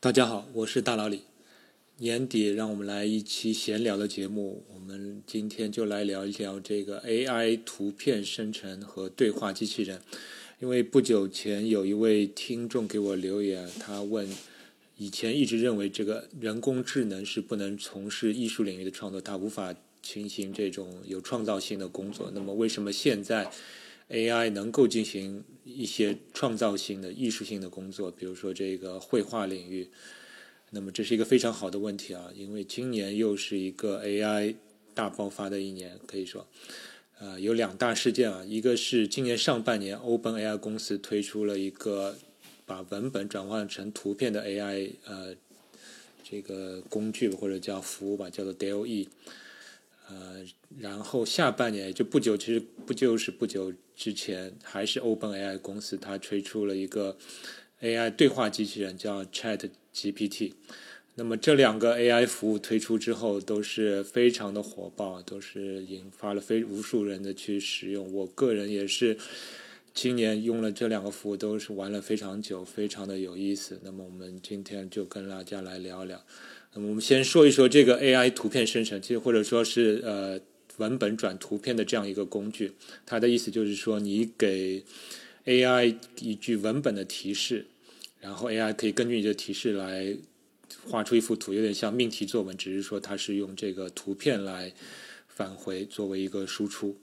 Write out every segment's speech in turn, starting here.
大家好，我是大老李。年底，让我们来一期闲聊的节目。我们今天就来聊一聊这个 AI 图片生成和对话机器人。因为不久前有一位听众给我留言，他问：以前一直认为这个人工智能是不能从事艺术领域的创作，它无法进行这种有创造性的工作。那么，为什么现在 AI 能够进行一些创造性的艺术性的工作，比如说这个绘画领域，那么这是一个非常好的问题啊，因为今年又是一个 AI 大爆发的一年，可以说，呃，有两大事件啊，一个是今年上半年，OpenAI 公司推出了一个把文本转换成图片的 AI 呃这个工具或者叫服务吧，叫做 DALL-E。呃，然后下半年就不久，其实不就是不久之前，还是 OpenAI 公司它推出了一个 AI 对话机器人叫 Chat GPT。那么这两个 AI 服务推出之后，都是非常的火爆，都是引发了非无数人的去使用。我个人也是今年用了这两个服务，都是玩了非常久，非常的有意思。那么我们今天就跟大家来聊聊。我们先说一说这个 AI 图片生成，其实或者说是呃文本转图片的这样一个工具。它的意思就是说，你给 AI 一句文本的提示，然后 AI 可以根据你的提示来画出一幅图，有点像命题作文，只是说它是用这个图片来返回作为一个输出。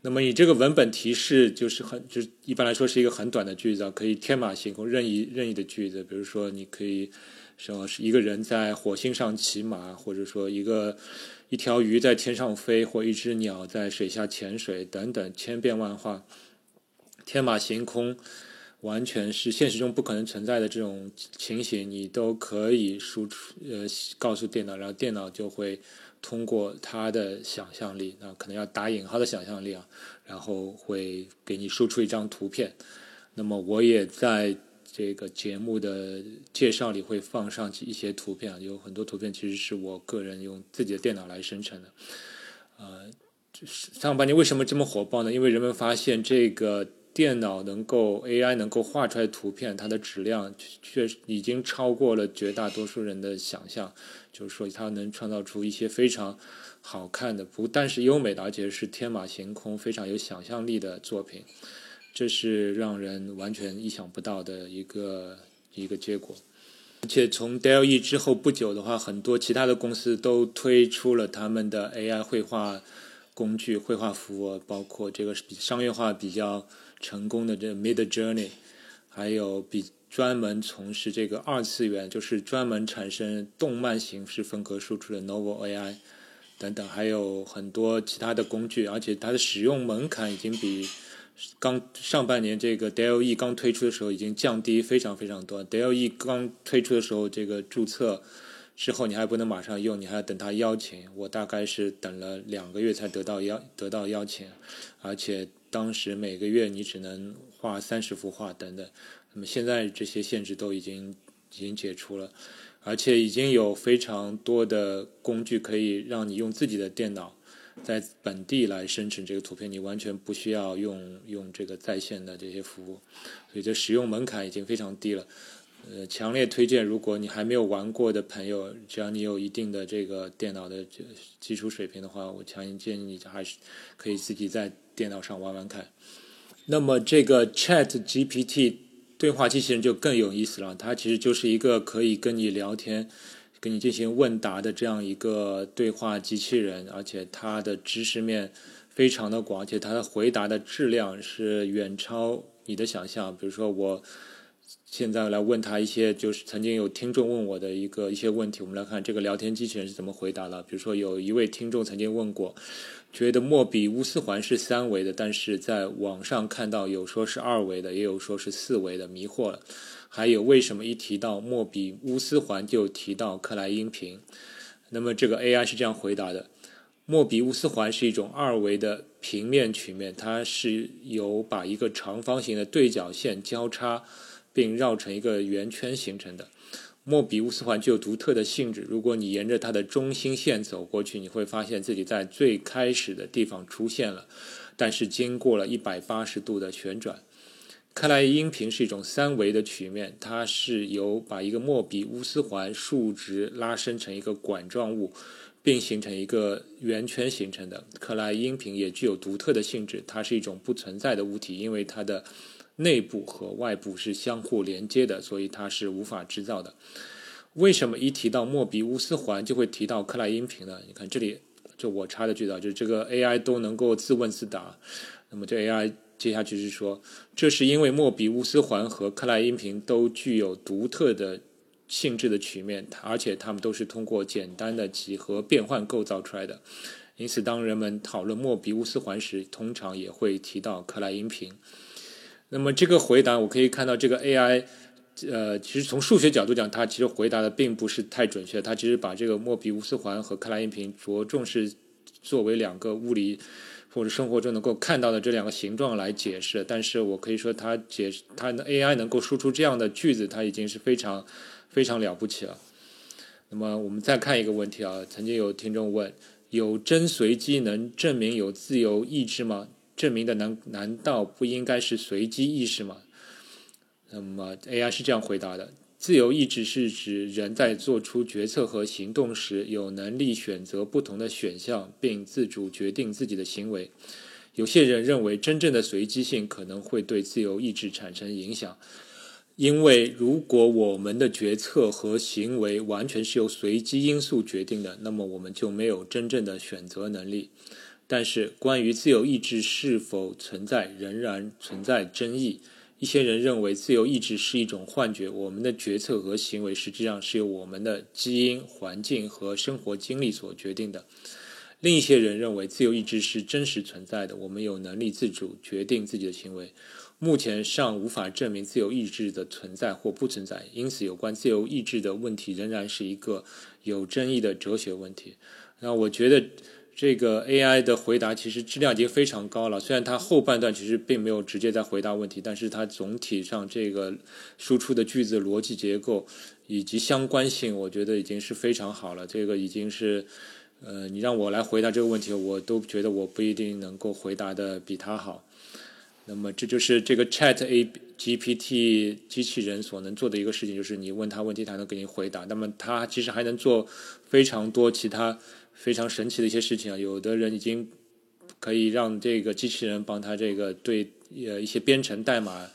那么你这个文本提示就是很，就是一般来说是一个很短的句子，可以天马行空、任意任意的句子，比如说你可以。说是一个人在火星上骑马，或者说一个一条鱼在天上飞，或一只鸟在水下潜水，等等，千变万化，天马行空，完全是现实中不可能存在的这种情形，你都可以输出呃告诉电脑，然后电脑就会通过它的想象力，那可能要打引号的想象力啊，然后会给你输出一张图片。那么我也在。这个节目的介绍里会放上一些图片，有很多图片其实是我个人用自己的电脑来生成的。呃，上半年为什么这么火爆呢？因为人们发现这个电脑能够 AI 能够画出来的图片，它的质量确实已经超过了绝大多数人的想象，就是说它能创造出一些非常好看的，不但是优美的，而且是天马行空、非常有想象力的作品。这是让人完全意想不到的一个一个结果，而且从 DALL-E 之后不久的话，很多其他的公司都推出了他们的 AI 绘画工具、绘画服务，包括这个商业化比较成功的这 Mid Journey，还有比专门从事这个二次元，就是专门产生动漫形式风格输出的 Novel AI 等等，还有很多其他的工具，而且它的使用门槛已经比。刚上半年这个 DALL-E 刚推出的时候已经降低非常非常多。DALL-E 刚推出的时候，这个注册之后你还不能马上用，你还要等他邀请。我大概是等了两个月才得到邀得到邀请，而且当时每个月你只能画三十幅画等等。那么现在这些限制都已经已经解除了，而且已经有非常多的工具可以让你用自己的电脑。在本地来生成这个图片，你完全不需要用用这个在线的这些服务，所以这使用门槛已经非常低了。呃，强烈推荐，如果你还没有玩过的朋友，只要你有一定的这个电脑的基础水平的话，我强烈建议你还是可以自己在电脑上玩玩看。那么这个 Chat GPT 对话机器人就更有意思了，它其实就是一个可以跟你聊天。跟你进行问答的这样一个对话机器人，而且它的知识面非常的广，而且它的回答的质量是远超你的想象。比如说，我现在来问他一些，就是曾经有听众问我的一个一些问题，我们来看这个聊天机器人是怎么回答的。比如说，有一位听众曾经问过，觉得莫比乌斯环是三维的，但是在网上看到有说是二维的，也有说是四维的，迷惑了。还有为什么一提到莫比乌斯环就提到克莱因瓶？那么这个 AI 是这样回答的：莫比乌斯环是一种二维的平面曲面，它是由把一个长方形的对角线交叉并绕成一个圆圈形成的。莫比乌斯环具有独特的性质，如果你沿着它的中心线走过去，你会发现自己在最开始的地方出现了，但是经过了一百八十度的旋转。克莱因屏是一种三维的曲面，它是由把一个莫比乌斯环竖直拉伸成一个管状物，并形成一个圆圈形成的。克莱因屏也具有独特的性质，它是一种不存在的物体，因为它的内部和外部是相互连接的，所以它是无法制造的。为什么一提到莫比乌斯环就会提到克莱因屏呢？你看这里，就我插的句子，就是这个 AI 都能够自问自答。那么这 AI 接下去是说，这是因为莫比乌斯环和克莱因瓶都具有独特的性质的曲面，而且它们都是通过简单的几何变换构造出来的。因此，当人们讨论莫比乌斯环时，通常也会提到克莱因瓶。那么这个回答，我可以看到这个 AI。呃，其实从数学角度讲，它其实回答的并不是太准确。它其实把这个莫比乌斯环和克莱因瓶着重是作为两个物理或者生活中能够看到的这两个形状来解释。但是我可以说，它解它的 AI 能够输出这样的句子，它已经是非常非常了不起了。那么我们再看一个问题啊，曾经有听众问：有真随机能证明有自由意志吗？证明的难难道不应该是随机意识吗？那么 AI 是这样回答的：自由意志是指人在做出决策和行动时，有能力选择不同的选项，并自主决定自己的行为。有些人认为，真正的随机性可能会对自由意志产生影响，因为如果我们的决策和行为完全是由随机因素决定的，那么我们就没有真正的选择能力。但是，关于自由意志是否存在，仍然存在争议。一些人认为自由意志是一种幻觉，我们的决策和行为实际上是由我们的基因、环境和生活经历所决定的。另一些人认为自由意志是真实存在的，我们有能力自主决定自己的行为。目前尚无法证明自由意志的存在或不存在，因此有关自由意志的问题仍然是一个有争议的哲学问题。那我觉得。这个 AI 的回答其实质量已经非常高了，虽然它后半段其实并没有直接在回答问题，但是它总体上这个输出的句子逻辑结构以及相关性，我觉得已经是非常好了。这个已经是，呃，你让我来回答这个问题，我都觉得我不一定能够回答的比它好。那么这就是这个 ChatGPT 机器人所能做的一个事情，就是你问他问题，它能给你回答。那么它其实还能做非常多其他。非常神奇的一些事情啊！有的人已经可以让这个机器人帮他这个对呃一些编程代码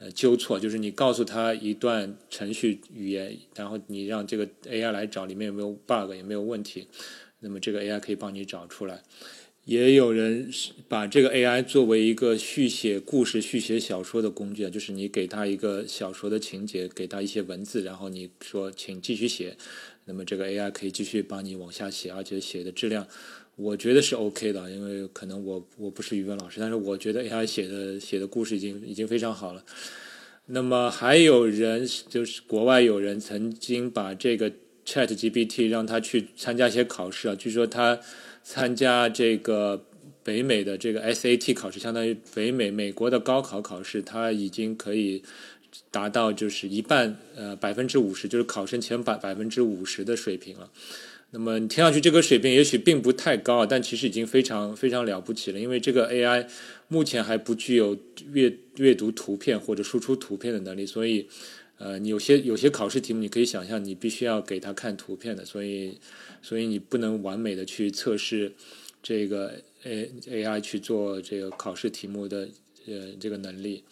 呃纠错，就是你告诉他一段程序语言，然后你让这个 AI 来找里面有没有 bug，有没有问题，那么这个 AI 可以帮你找出来。也有人把这个 AI 作为一个续写故事、续写小说的工具啊，就是你给他一个小说的情节，给他一些文字，然后你说请继续写。那么这个 AI 可以继续帮你往下写，而且写的质量，我觉得是 OK 的。因为可能我我不是语文老师，但是我觉得 AI 写的写的故事已经已经非常好了。那么还有人就是国外有人曾经把这个 ChatGPT 让他去参加一些考试啊，据说他参加这个北美的这个 SAT 考试，相当于北美美国的高考考试，他已经可以。达到就是一半，呃，百分之五十，就是考生前百百分之五十的水平了。那么你听上去这个水平也许并不太高，但其实已经非常非常了不起了。因为这个 AI 目前还不具有阅阅读图片或者输出图片的能力，所以，呃，你有些有些考试题目你可以想象，你必须要给他看图片的，所以，所以你不能完美的去测试这个 A AI 去做这个考试题目的呃这个能力。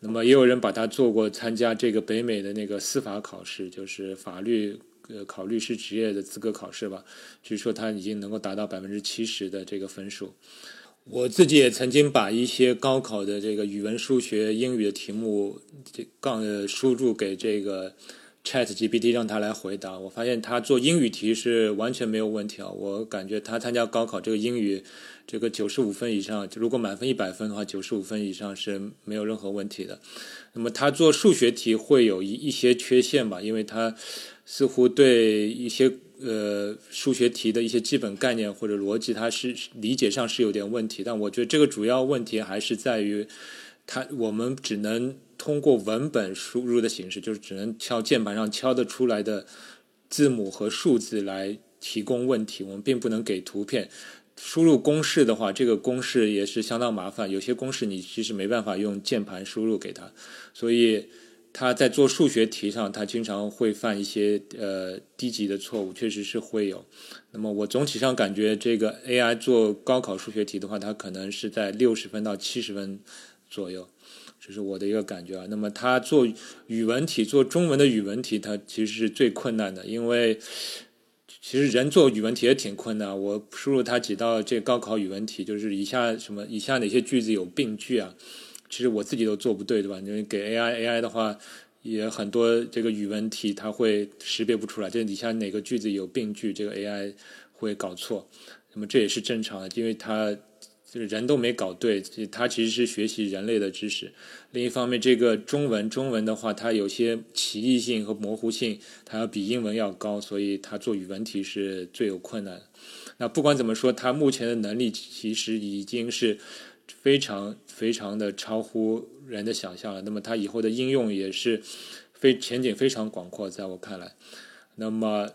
那么也有人把它做过参加这个北美的那个司法考试，就是法律呃考律师职业的资格考试吧。据说他已经能够达到百分之七十的这个分数。我自己也曾经把一些高考的这个语文、数学、英语的题目，这杠输入给这个 Chat GPT 让他来回答。我发现他做英语题是完全没有问题啊！我感觉他参加高考这个英语。这个九十五分以上，如果满分一百分的话，九十五分以上是没有任何问题的。那么他做数学题会有一一些缺陷吧，因为他似乎对一些呃数学题的一些基本概念或者逻辑，它是理解上是有点问题。但我觉得这个主要问题还是在于，它我们只能通过文本输入的形式，就是只能敲键盘上敲得出来的字母和数字来提供问题，我们并不能给图片。输入公式的话，这个公式也是相当麻烦，有些公式你其实没办法用键盘输入给它，所以。他在做数学题上，他经常会犯一些呃低级的错误，确实是会有。那么我总体上感觉，这个 AI 做高考数学题的话，它可能是在六十分到七十分左右，这是我的一个感觉啊。那么他做语文题，做中文的语文题，它其实是最困难的，因为其实人做语文题也挺困难。我输入他几道这高考语文题，就是以下什么以下哪些句子有病句啊？其实我自己都做不对，对吧？因为给 AI，AI 的话也很多这个语文题它会识别不出来，这底下哪个句子有病句，这个 AI 会搞错。那么这也是正常的，因为它就是人都没搞对，它其实是学习人类的知识。另一方面，这个中文，中文的话它有些歧义性和模糊性，它要比英文要高，所以它做语文题是最有困难。那不管怎么说，它目前的能力其实已经是。非常非常的超乎人的想象了。那么它以后的应用也是非前景非常广阔，在我看来。那么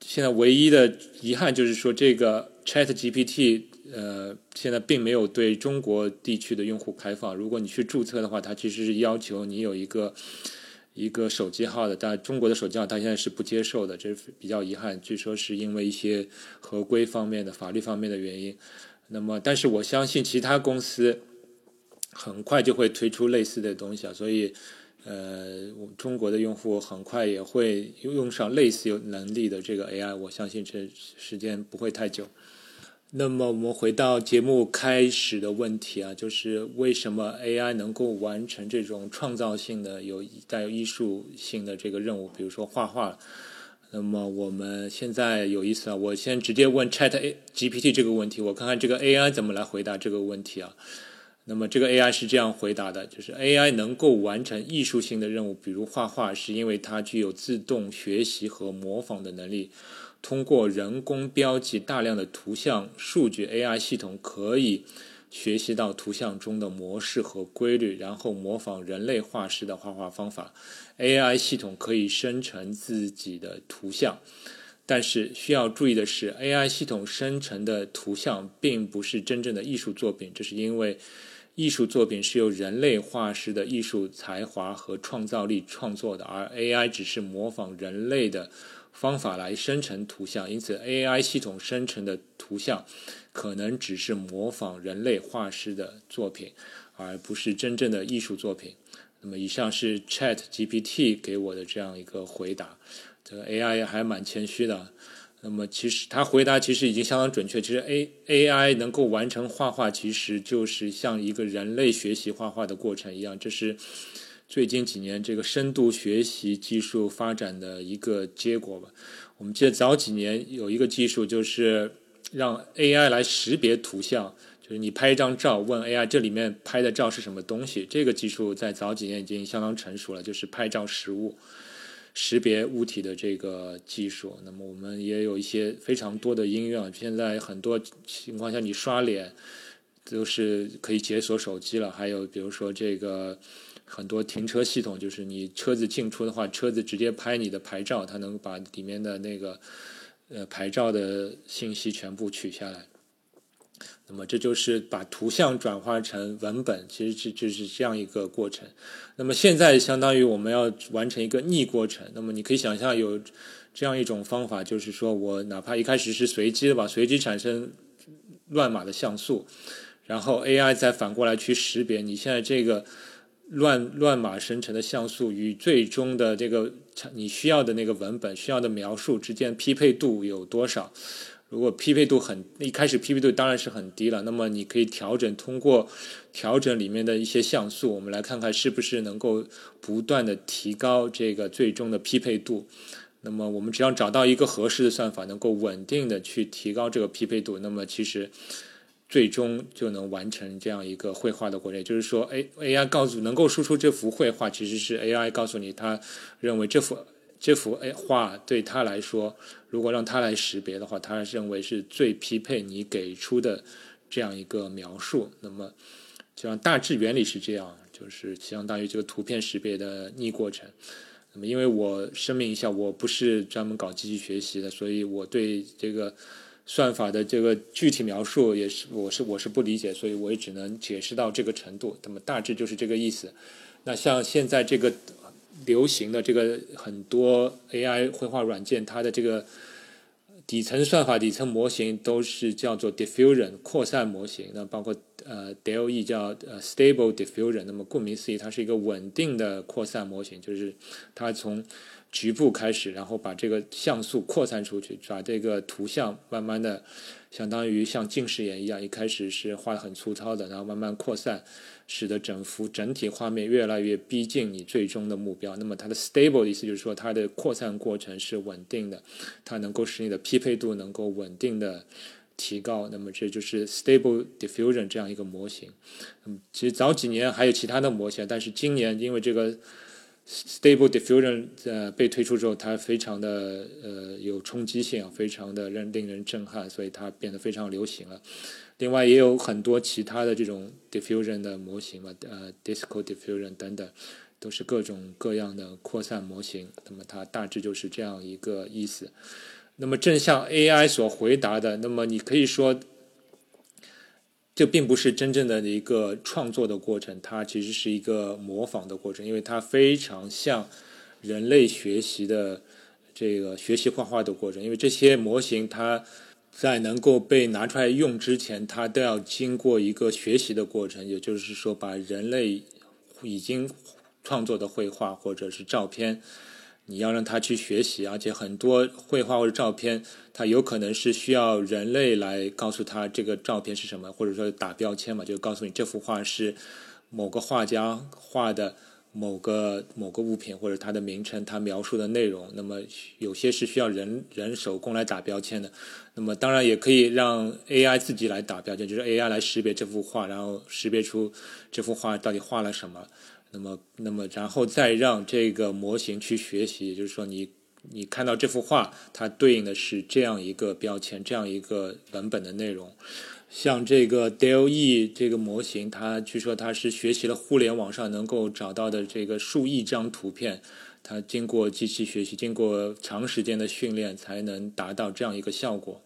现在唯一的遗憾就是说，这个 Chat GPT 呃，现在并没有对中国地区的用户开放。如果你去注册的话，它其实是要求你有一个一个手机号的，但中国的手机号它现在是不接受的，这是比较遗憾。据说是因为一些合规方面的、法律方面的原因。那么，但是我相信其他公司很快就会推出类似的东西啊，所以，呃，中国的用户很快也会用上类似有能力的这个 AI，我相信这时间不会太久。那么，我们回到节目开始的问题啊，就是为什么 AI 能够完成这种创造性的、有带有艺术性的这个任务，比如说画画。那么我们现在有意思啊，我先直接问 Chat A GPT 这个问题，我看看这个 AI 怎么来回答这个问题啊。那么这个 AI 是这样回答的，就是 AI 能够完成艺术性的任务，比如画画，是因为它具有自动学习和模仿的能力。通过人工标记大量的图像数据，AI 系统可以。学习到图像中的模式和规律，然后模仿人类画师的画画方法。AI 系统可以生成自己的图像，但是需要注意的是，AI 系统生成的图像并不是真正的艺术作品。这是因为艺术作品是由人类画师的艺术才华和创造力创作的，而 AI 只是模仿人类的方法来生成图像。因此，AI 系统生成的图像。可能只是模仿人类画师的作品，而不是真正的艺术作品。那么，以上是 Chat GPT 给我的这样一个回答。这个 AI 还蛮谦虚的。那么，其实他回答其实已经相当准确。其实 A AI 能够完成画画，其实就是像一个人类学习画画的过程一样。这是最近几年这个深度学习技术发展的一个结果吧。我们记得早几年有一个技术就是。让 AI 来识别图像，就是你拍一张照，问 AI 这里面拍的照是什么东西。这个技术在早几年已经相当成熟了，就是拍照识物、识别物体的这个技术。那么我们也有一些非常多的应用，现在很多情况下你刷脸都是可以解锁手机了。还有比如说这个很多停车系统，就是你车子进出的话，车子直接拍你的牌照，它能把里面的那个。呃，牌照的信息全部取下来，那么这就是把图像转化成文本，其实这就是这样一个过程。那么现在相当于我们要完成一个逆过程。那么你可以想象有这样一种方法，就是说我哪怕一开始是随机的吧，随机产生乱码的像素，然后 AI 再反过来去识别你现在这个。乱乱码生成的像素与最终的这个你需要的那个文本需要的描述之间匹配度有多少？如果匹配度很一开始匹配度当然是很低了，那么你可以调整，通过调整里面的一些像素，我们来看看是不是能够不断的提高这个最终的匹配度。那么我们只要找到一个合适的算法，能够稳定的去提高这个匹配度，那么其实。最终就能完成这样一个绘画的过程，就是说，A A I 告诉能够输出这幅绘画，其实是 A I 告诉你，他认为这幅这幅诶画对他来说，如果让他来识别的话，他认为是最匹配你给出的这样一个描述。那么，就像大致原理是这样，就是相当于这个图片识别的逆过程。那么，因为我声明一下，我不是专门搞机器学习的，所以我对这个。算法的这个具体描述也是我是我是不理解，所以我也只能解释到这个程度。那么大致就是这个意思。那像现在这个流行的这个很多 AI 绘画软件，它的这个底层算法、底层模型都是叫做 diffusion 扩散模型。那包括呃，DLE 叫呃 Stable Diffusion。那么顾名思义，它是一个稳定的扩散模型，就是它从局部开始，然后把这个像素扩散出去，把这个图像慢慢的，相当于像近视眼一样，一开始是画的很粗糙的，然后慢慢扩散，使得整幅整体画面越来越逼近你最终的目标。那么它的 stable 的意思就是说，它的扩散过程是稳定的，它能够使你的匹配度能够稳定的提高。那么这就是 stable diffusion 这样一个模型。嗯其实早几年还有其他的模型，但是今年因为这个。Stable Diffusion 呃被推出之后，它非常的呃有冲击性，非常的让令人震撼，所以它变得非常流行了。另外也有很多其他的这种 Diffusion 的模型嘛，呃 Disco Diffusion 等等，都是各种各样的扩散模型。那么它大致就是这样一个意思。那么正像 AI 所回答的，那么你可以说。这并不是真正的一个创作的过程，它其实是一个模仿的过程，因为它非常像人类学习的这个学习画画的过程。因为这些模型，它在能够被拿出来用之前，它都要经过一个学习的过程，也就是说，把人类已经创作的绘画或者是照片。你要让他去学习，而且很多绘画或者照片，它有可能是需要人类来告诉他这个照片是什么，或者说打标签嘛，就告诉你这幅画是某个画家画的某个某个物品，或者它的名称，它描述的内容。那么有些是需要人人手工来打标签的，那么当然也可以让 AI 自己来打标签，就是 AI 来识别这幅画，然后识别出这幅画到底画了什么。那么，那么，然后再让这个模型去学习，也就是说，你你看到这幅画，它对应的是这样一个标签，这样一个文本的内容。像这个 DALL-E 这个模型，它据说它是学习了互联网上能够找到的这个数亿张图片，它经过机器学习，经过长时间的训练，才能达到这样一个效果。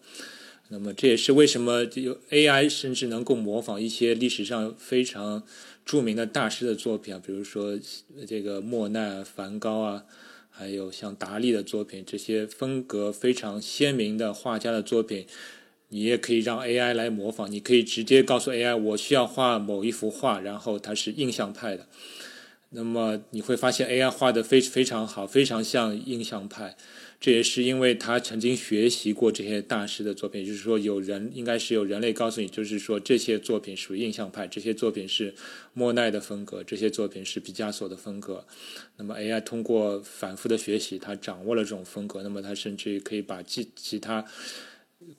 那么，这也是为什么有 AI 甚至能够模仿一些历史上非常。著名的大师的作品啊，比如说这个莫奈、梵高啊，还有像达利的作品，这些风格非常鲜明的画家的作品，你也可以让 AI 来模仿。你可以直接告诉 AI，我需要画某一幅画，然后它是印象派的。那么你会发现 AI 画的非非常好，非常像印象派。这也是因为他曾经学习过这些大师的作品，就是说有人应该是有人类告诉你，就是说这些作品属于印象派，这些作品是莫奈的风格，这些作品是毕加索的风格。那么 AI 通过反复的学习，它掌握了这种风格，那么它甚至于可以把其其他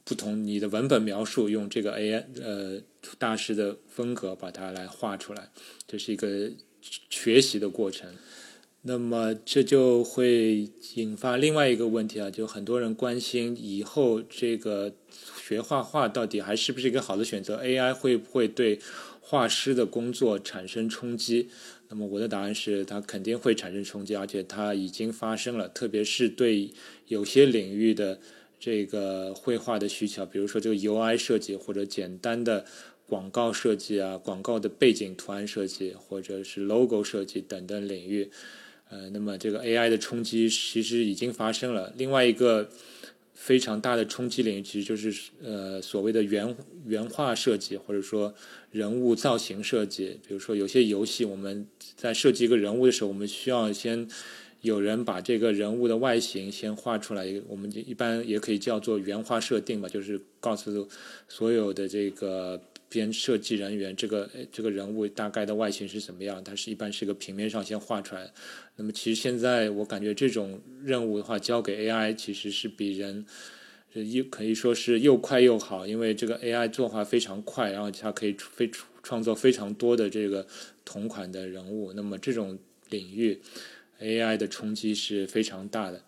不同你的文本描述，用这个 AI 呃大师的风格把它来画出来，这是一个学习的过程。那么这就会引发另外一个问题啊，就很多人关心以后这个学画画到底还是不是一个好的选择？AI 会不会对画师的工作产生冲击？那么我的答案是，它肯定会产生冲击，而且它已经发生了，特别是对有些领域的这个绘画的需求，比如说这个 UI 设计或者简单的广告设计啊，广告的背景图案设计或者是 logo 设计等等领域。呃，那么这个 AI 的冲击其实已经发生了。另外一个非常大的冲击领域，其实就是呃所谓的原原画设计，或者说人物造型设计。比如说有些游戏，我们在设计一个人物的时候，我们需要先有人把这个人物的外形先画出来。我们一般也可以叫做原画设定吧，就是告诉所有的这个。边设计人员，这个这个人物大概的外形是怎么样？它是一般是个平面上先画出来。那么其实现在我感觉这种任务的话，交给 AI 其实是比人又可以说是又快又好，因为这个 AI 作画非常快，然后它可以非创作非常多的这个同款的人物。那么这种领域 AI 的冲击是非常大的。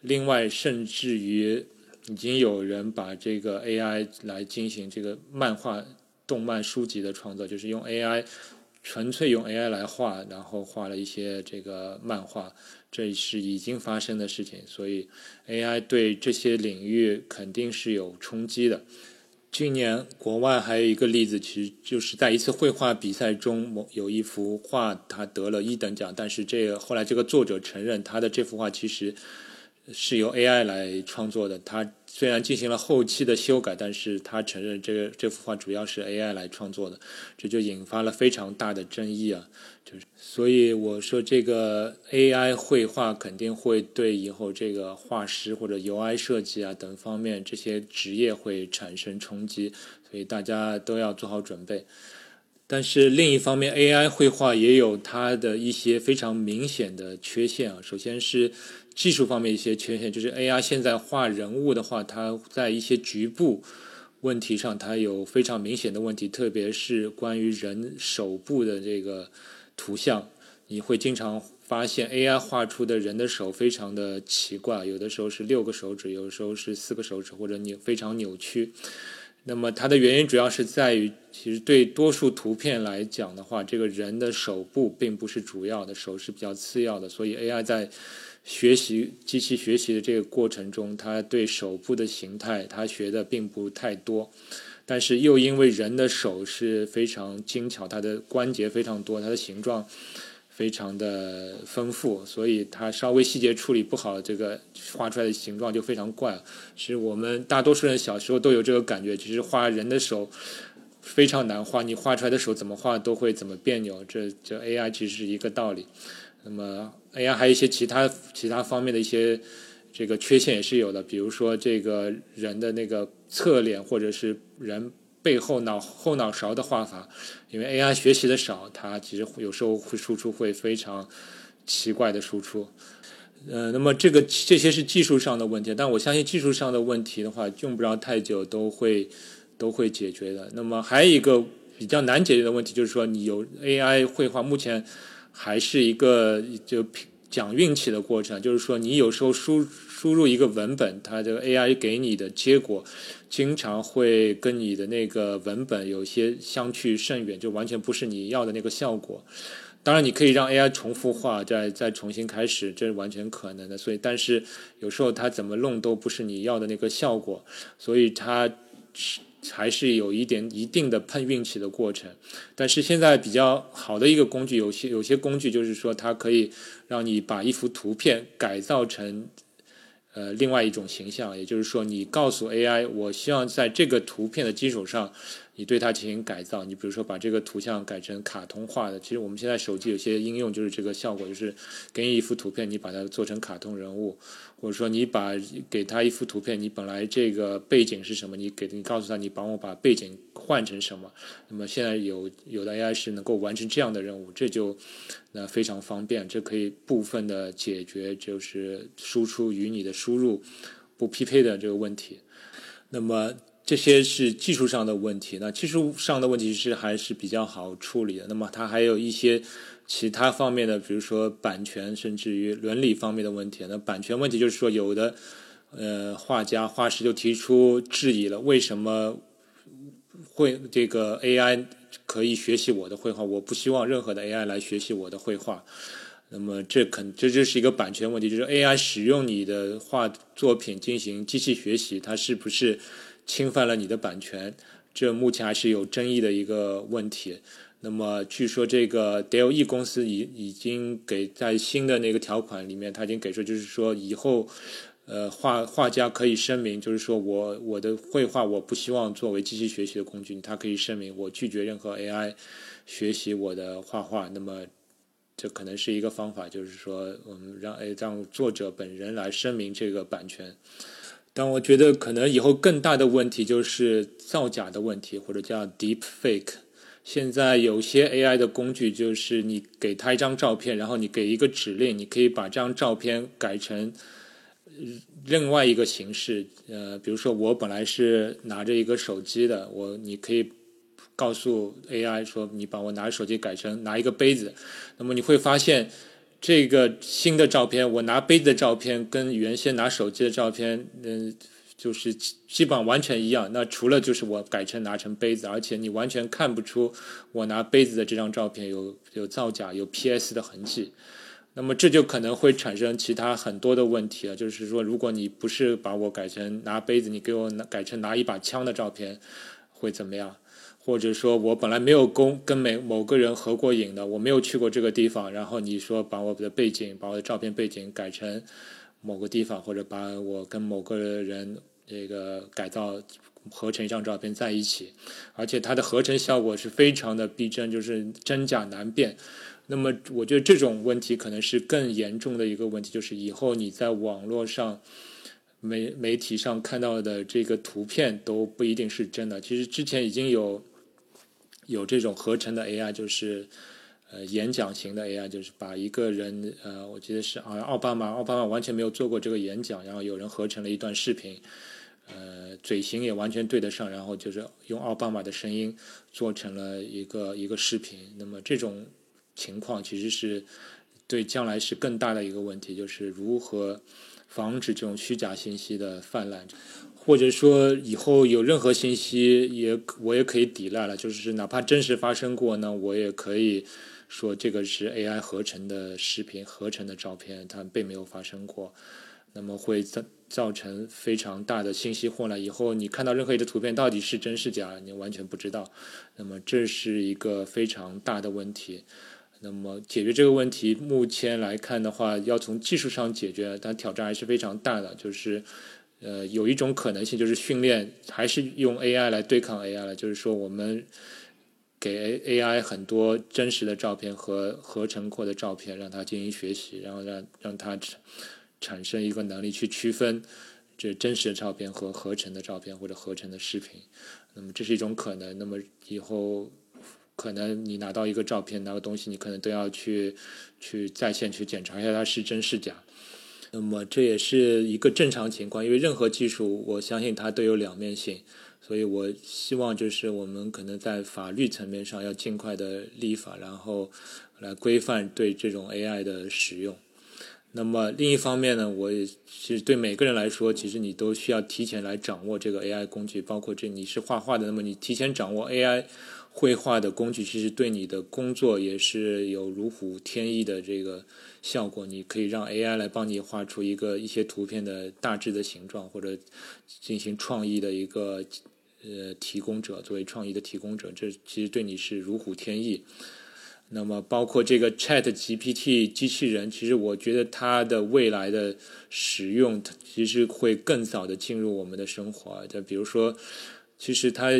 另外，甚至于已经有人把这个 AI 来进行这个漫画。动漫书籍的创作就是用 AI，纯粹用 AI 来画，然后画了一些这个漫画，这是已经发生的事情，所以 AI 对这些领域肯定是有冲击的。今年国外还有一个例子，其实就是在一次绘画比赛中，某有一幅画，他得了一等奖，但是这个后来这个作者承认，他的这幅画其实。是由 AI 来创作的。他虽然进行了后期的修改，但是他承认这个这幅画主要是 AI 来创作的，这就引发了非常大的争议啊！就是所以我说，这个 AI 绘画肯定会对以后这个画师或者 UI 设计啊等方面这些职业会产生冲击，所以大家都要做好准备。但是另一方面，AI 绘画也有它的一些非常明显的缺陷啊。首先是技术方面一些缺陷，就是 AI 现在画人物的话，它在一些局部问题上，它有非常明显的问题，特别是关于人手部的这个图像，你会经常发现 AI 画出的人的手非常的奇怪，有的时候是六个手指，有的时候是四个手指，或者扭非常扭曲。那么它的原因主要是在于，其实对多数图片来讲的话，这个人的手部并不是主要的，手是比较次要的。所以 AI 在学习机器学习的这个过程中，它对手部的形态它学的并不太多。但是又因为人的手是非常精巧，它的关节非常多，它的形状。非常的丰富，所以它稍微细节处理不好，这个画出来的形状就非常怪。其实我们大多数人小时候都有这个感觉，其实画人的手非常难画，你画出来的手怎么画都会怎么别扭。这这 AI 其实是一个道理。那么 AI 还有一些其他其他方面的一些这个缺陷也是有的，比如说这个人的那个侧脸或者是人。背后脑后脑勺的画法，因为 AI 学习的少，它其实有时候会输出会非常奇怪的输出。呃，那么这个这些是技术上的问题，但我相信技术上的问题的话，用不着太久都会都会解决的。那么还有一个比较难解决的问题，就是说你有 AI 绘画，目前还是一个就讲运气的过程，就是说你有时候输。输入一个文本，它这个 AI 给你的结果，经常会跟你的那个文本有些相去甚远，就完全不是你要的那个效果。当然，你可以让 AI 重复画，再再重新开始，这是完全可能的。所以，但是有时候它怎么弄都不是你要的那个效果，所以它还是有一点一定的碰运气的过程。但是现在比较好的一个工具，有些有些工具就是说，它可以让你把一幅图片改造成。呃，另外一种形象，也就是说，你告诉 AI，我希望在这个图片的基础上。你对它进行改造，你比如说把这个图像改成卡通化的，其实我们现在手机有些应用就是这个效果，就是给你一幅图片，你把它做成卡通人物，或者说你把给他一幅图片，你本来这个背景是什么，你给你告诉他，你帮我把背景换成什么。那么现在有有的 AI 是能够完成这样的任务，这就那非常方便，这可以部分的解决就是输出与你的输入不匹配的这个问题。那么。这些是技术上的问题，那技术上的问题是还是比较好处理的。那么它还有一些其他方面的，比如说版权，甚至于伦理方面的问题。那版权问题就是说，有的呃画家、画师就提出质疑了：为什么会这个 AI 可以学习我的绘画？我不希望任何的 AI 来学习我的绘画。那么这肯这就是一个版权问题，就是 AI 使用你的画作品进行机器学习，它是不是？侵犯了你的版权，这目前还是有争议的一个问题。那么，据说这个 Dell E 公司已已经给在新的那个条款里面，他已经给出，就是说以后，呃，画画家可以声明，就是说我我的绘画我不希望作为机器学习的工具，他可以声明我拒绝任何 AI 学习我的画画。那么，这可能是一个方法，就是说我们让让作者本人来声明这个版权。但我觉得可能以后更大的问题就是造假的问题，或者叫 deep fake。现在有些 AI 的工具，就是你给他一张照片，然后你给一个指令，你可以把这张照片改成另外一个形式。呃，比如说我本来是拿着一个手机的，我你可以告诉 AI 说，你把我拿手机改成拿一个杯子，那么你会发现。这个新的照片，我拿杯子的照片跟原先拿手机的照片，嗯，就是基本上完全一样。那除了就是我改成拿成杯子，而且你完全看不出我拿杯子的这张照片有有造假、有 PS 的痕迹。那么这就可能会产生其他很多的问题了。就是说，如果你不是把我改成拿杯子，你给我改成拿一把枪的照片，会怎么样？或者说我本来没有跟跟每某个人合过影的，我没有去过这个地方，然后你说把我的背景，把我的照片背景改成某个地方，或者把我跟某个人这个改造合成一张照片在一起，而且它的合成效果是非常的逼真，就是真假难辨。那么我觉得这种问题可能是更严重的一个问题，就是以后你在网络上。媒媒体上看到的这个图片都不一定是真的。其实之前已经有有这种合成的 AI，就是呃演讲型的 AI，就是把一个人呃，我记得是好像奥巴马，奥巴马完全没有做过这个演讲，然后有人合成了一段视频，呃，嘴型也完全对得上，然后就是用奥巴马的声音做成了一个一个视频。那么这种情况其实是对将来是更大的一个问题，就是如何。防止这种虚假信息的泛滥，或者说以后有任何信息也我也可以抵赖了，就是哪怕真实发生过呢，我也可以说这个是 AI 合成的视频、合成的照片，它并没有发生过，那么会造造成非常大的信息混乱。以后你看到任何一个图片到底是真是假，你完全不知道，那么这是一个非常大的问题。那么解决这个问题，目前来看的话，要从技术上解决，但挑战还是非常大的。就是，呃，有一种可能性就是训练还是用 AI 来对抗 AI 了。就是说，我们给 AI 很多真实的照片和合成过的照片，让它进行学习，然后让让它产产生一个能力去区分这真实的照片和合成的照片或者合成的视频。那么这是一种可能。那么以后。可能你拿到一个照片，拿个东西，你可能都要去去在线去检查一下它是真是假。那么这也是一个正常情况，因为任何技术，我相信它都有两面性。所以我希望就是我们可能在法律层面上要尽快的立法，然后来规范对这种 AI 的使用。那么另一方面呢，我也其实对每个人来说，其实你都需要提前来掌握这个 AI 工具，包括这你是画画的，那么你提前掌握 AI。绘画的工具其实对你的工作也是有如虎添翼的这个效果。你可以让 AI 来帮你画出一个一些图片的大致的形状，或者进行创意的一个呃提供者，作为创意的提供者，这其实对你是如虎添翼。那么包括这个 Chat GPT 机器人，其实我觉得它的未来的使用，其实会更早的进入我们的生活。就比如说，其实它。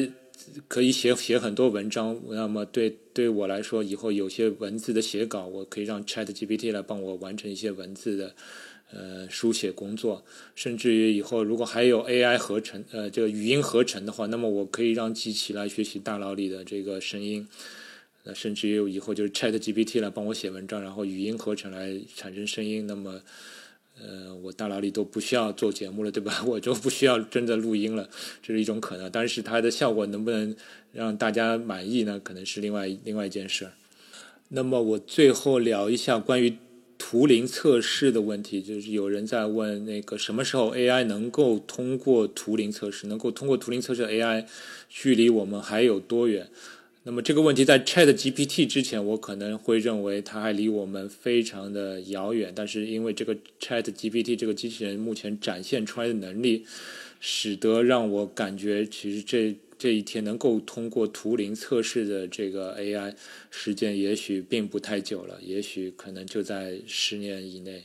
可以写写很多文章，那么对对我来说，以后有些文字的写稿，我可以让 Chat GPT 来帮我完成一些文字的呃书写工作。甚至于以后如果还有 AI 合成呃这个语音合成的话，那么我可以让机器来学习大脑里的这个声音。那甚至于以后就是 Chat GPT 来帮我写文章，然后语音合成来产生声音，那么。呃，我大脑里都不需要做节目了，对吧？我就不需要真的录音了，这是一种可能。但是它的效果能不能让大家满意呢？可能是另外另外一件事。那么我最后聊一下关于图灵测试的问题，就是有人在问那个什么时候 AI 能够通过图灵测试，能够通过图灵测试 AI，距离我们还有多远？那么这个问题在 Chat GPT 之前，我可能会认为它还离我们非常的遥远。但是因为这个 Chat GPT 这个机器人目前展现出来的能力，使得让我感觉其实这这一天能够通过图灵测试的这个 AI 时间，也许并不太久了，也许可能就在十年以内。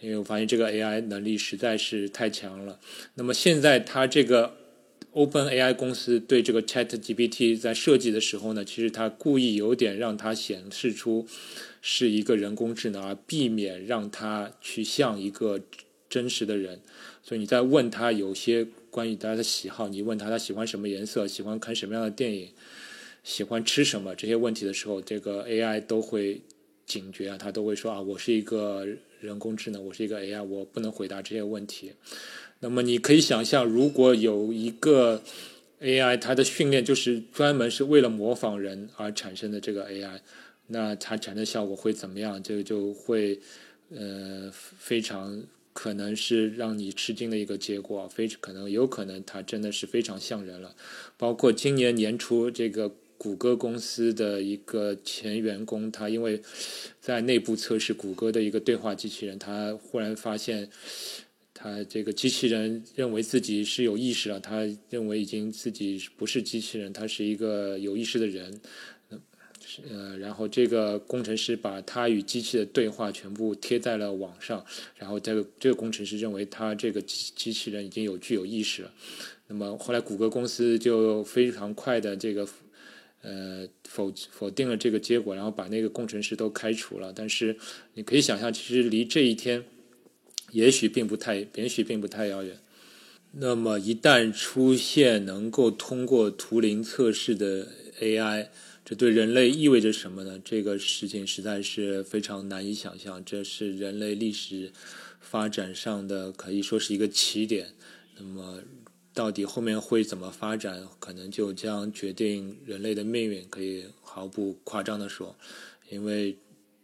因为我发现这个 AI 能力实在是太强了。那么现在它这个。Open AI 公司对这个 Chat GPT 在设计的时候呢，其实它故意有点让它显示出是一个人工智能，而避免让它去像一个真实的人。所以你在问他有些关于他的喜好，你问他他喜欢什么颜色，喜欢看什么样的电影，喜欢吃什么这些问题的时候，这个 AI 都会警觉啊，他都会说啊，我是一个人工智能，我是一个 AI，我不能回答这些问题。那么你可以想象，如果有一个 AI，它的训练就是专门是为了模仿人而产生的这个 AI，那它产生效果会怎么样？这个就会呃非常可能是让你吃惊的一个结果，非可能有可能它真的是非常像人了。包括今年年初这个。谷歌公司的一个前员工，他因为在内部测试谷歌的一个对话机器人，他忽然发现，他这个机器人认为自己是有意识了，他认为已经自己不是机器人，他是一个有意识的人。呃，然后这个工程师把他与机器的对话全部贴在了网上，然后这个这个工程师认为他这个机机器人已经有具有意识了。那么后来谷歌公司就非常快的这个呃否否定了这个结果，然后把那个工程师都开除了。但是你可以想象，其实离这一天也许并不太也许并不太遥远。那么一旦出现能够通过图灵测试的 AI。这对人类意味着什么呢？这个事情实在是非常难以想象。这是人类历史发展上的可以说是一个起点。那么，到底后面会怎么发展，可能就将决定人类的命运。可以毫不夸张的说，因为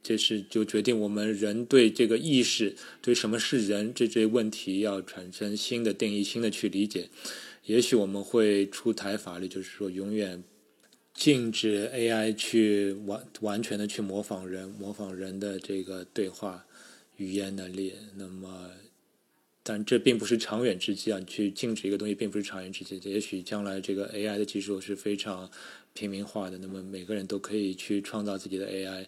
这是就决定我们人对这个意识、对什么是人这这问题要产生新的定义、新的去理解。也许我们会出台法律，就是说永远。禁止 AI 去完完全的去模仿人，模仿人的这个对话语言能力。那么，但这并不是长远之计啊！去禁止一个东西，并不是长远之计。也许将来这个 AI 的技术是非常平民化的，那么每个人都可以去创造自己的 AI。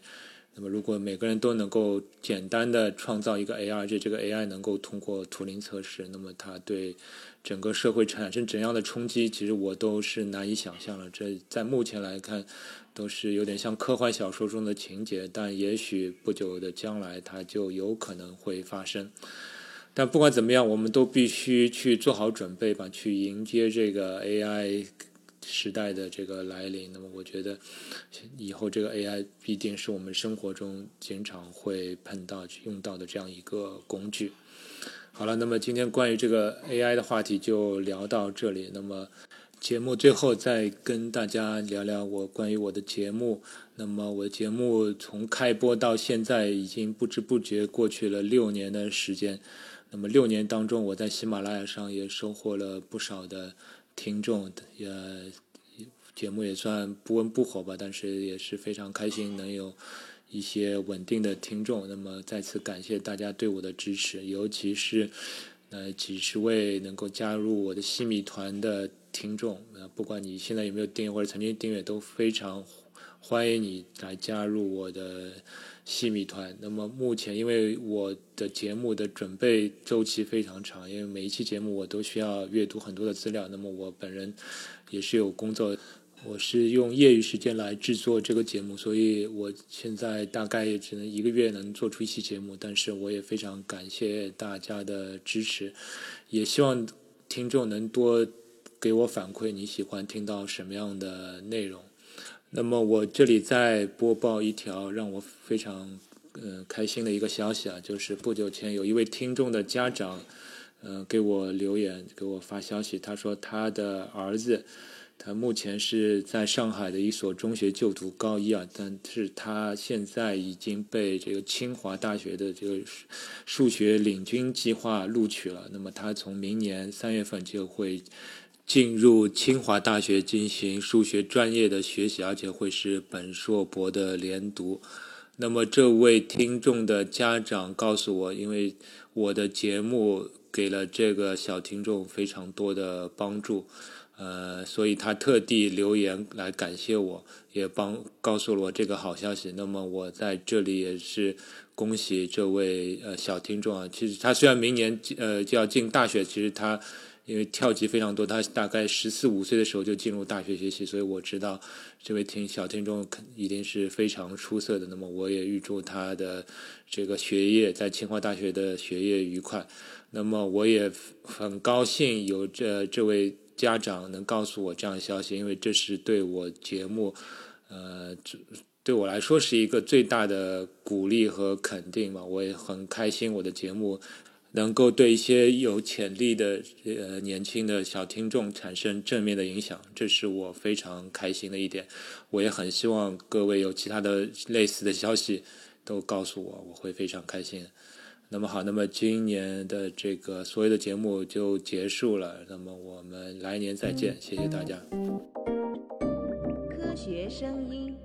那么，如果每个人都能够简单的创造一个 AI，而且这个 AI 能够通过图灵测试，那么它对整个社会产生怎样的冲击，其实我都是难以想象了。这在目前来看，都是有点像科幻小说中的情节，但也许不久的将来，它就有可能会发生。但不管怎么样，我们都必须去做好准备吧，去迎接这个 AI。时代的这个来临，那么我觉得以后这个 AI 必定是我们生活中经常会碰到、用到的这样一个工具。好了，那么今天关于这个 AI 的话题就聊到这里。那么节目最后再跟大家聊聊我关于我的节目。那么我的节目从开播到现在已经不知不觉过去了六年的时间。那么六年当中，我在喜马拉雅上也收获了不少的。听众也节目也算不温不火吧，但是也是非常开心能有一些稳定的听众。那么再次感谢大家对我的支持，尤其是呃几十位能够加入我的西米团的听众。呃，不管你现在有没有订阅或者曾经订阅，都非常欢迎你来加入我的。细米团，那么目前因为我的节目的准备周期非常长，因为每一期节目我都需要阅读很多的资料，那么我本人也是有工作，我是用业余时间来制作这个节目，所以我现在大概也只能一个月能做出一期节目，但是我也非常感谢大家的支持，也希望听众能多给我反馈你喜欢听到什么样的内容。那么我这里再播报一条让我非常呃开心的一个消息啊，就是不久前有一位听众的家长，呃给我留言给我发消息，他说他的儿子，他目前是在上海的一所中学就读高一啊，但是他现在已经被这个清华大学的这个数学领军计划录取了，那么他从明年三月份就会。进入清华大学进行数学专业的学习，而且会是本硕博的连读。那么，这位听众的家长告诉我，因为我的节目给了这个小听众非常多的帮助，呃，所以他特地留言来感谢我，也帮告诉了我这个好消息。那么，我在这里也是恭喜这位呃小听众啊。其实他虽然明年呃就要进大学，其实他。因为跳级非常多，他大概十四五岁的时候就进入大学学习，所以我知道这位听小听众肯一定是非常出色的。那么我也预祝他的这个学业在清华大学的学业愉快。那么我也很高兴有这这位家长能告诉我这样的消息，因为这是对我节目，呃，对我来说是一个最大的鼓励和肯定嘛。我也很开心我的节目。能够对一些有潜力的呃年轻的小听众产生正面的影响，这是我非常开心的一点。我也很希望各位有其他的类似的消息都告诉我，我会非常开心。那么好，那么今年的这个所有的节目就结束了，那么我们来年再见，谢谢大家。科学声音。